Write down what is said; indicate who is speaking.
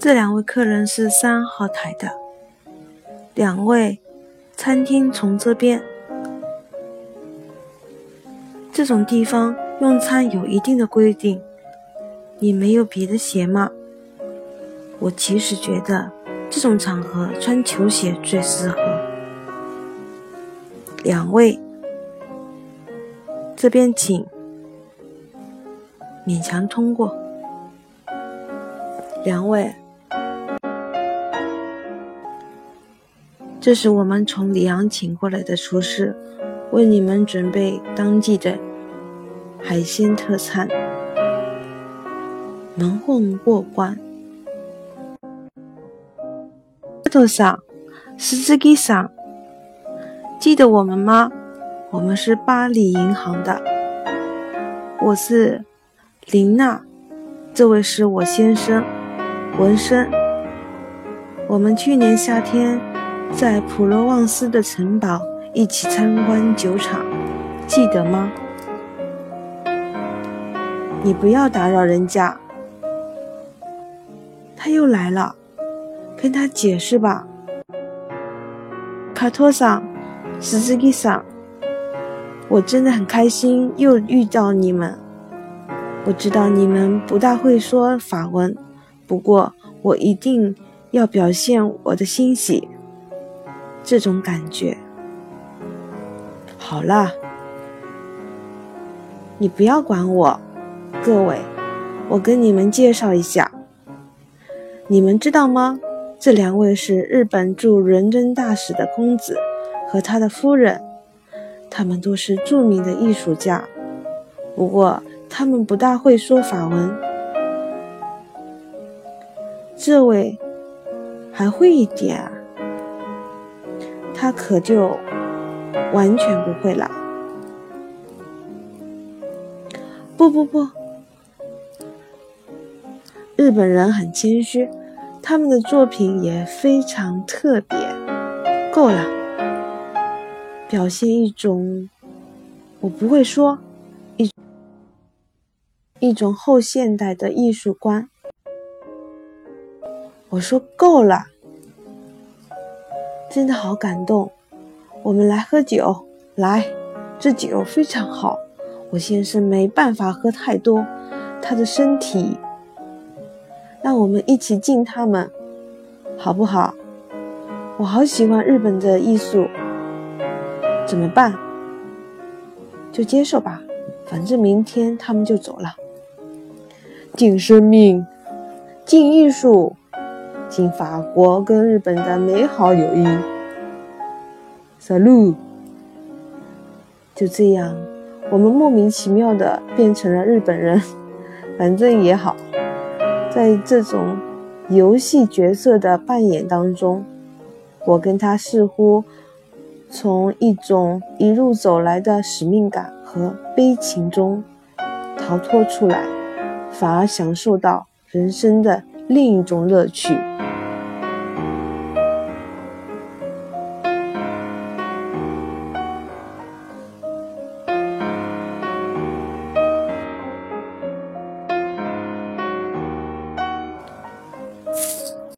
Speaker 1: 这两位客人是三号台的，两位餐厅从这边。这种地方用餐有一定的规定，你没有别的鞋吗？我其实觉得这种场合穿球鞋最适合。两位，这边请，勉强通过。两位。这是我们从里昂请过来的厨师，为你们准备当季的海鲜特餐，蒙混过关。头上，十字给上，记得我们吗？我们是巴黎银行的，我是林娜，这位是我先生文生，我们去年夏天。在普罗旺斯的城堡一起参观酒厂，记得吗？你不要打扰人家。他又来了，跟他解释吧。卡托桑，十字给上，我真的很开心又遇到你们。我知道你们不大会说法文，不过我一定要表现我的欣喜。这种感觉，好了，你不要管我。各位，我跟你们介绍一下，你们知道吗？这两位是日本驻伦敦大使的公子和他的夫人，他们都是著名的艺术家，不过他们不大会说法文。这位还会一点啊。他可就完全不会了。不不不，日本人很谦虚，他们的作品也非常特别。够了，表现一种我不会说一一种后现代的艺术观。我说够了。真的好感动，我们来喝酒，来，这酒非常好。我先生没办法喝太多，他的身体，让我们一起敬他们，好不好？我好喜欢日本的艺术，怎么办？就接受吧，反正明天他们就走了。敬生命，敬艺术。敬法国跟日本的美好友谊 Salut 就这样，我们莫名其妙的变成了日本人，反正也好。在这种游戏角色的扮演当中，我跟他似乎从一种一路走来的使命感和悲情中逃脱出来，反而享受到人生的另一种乐趣。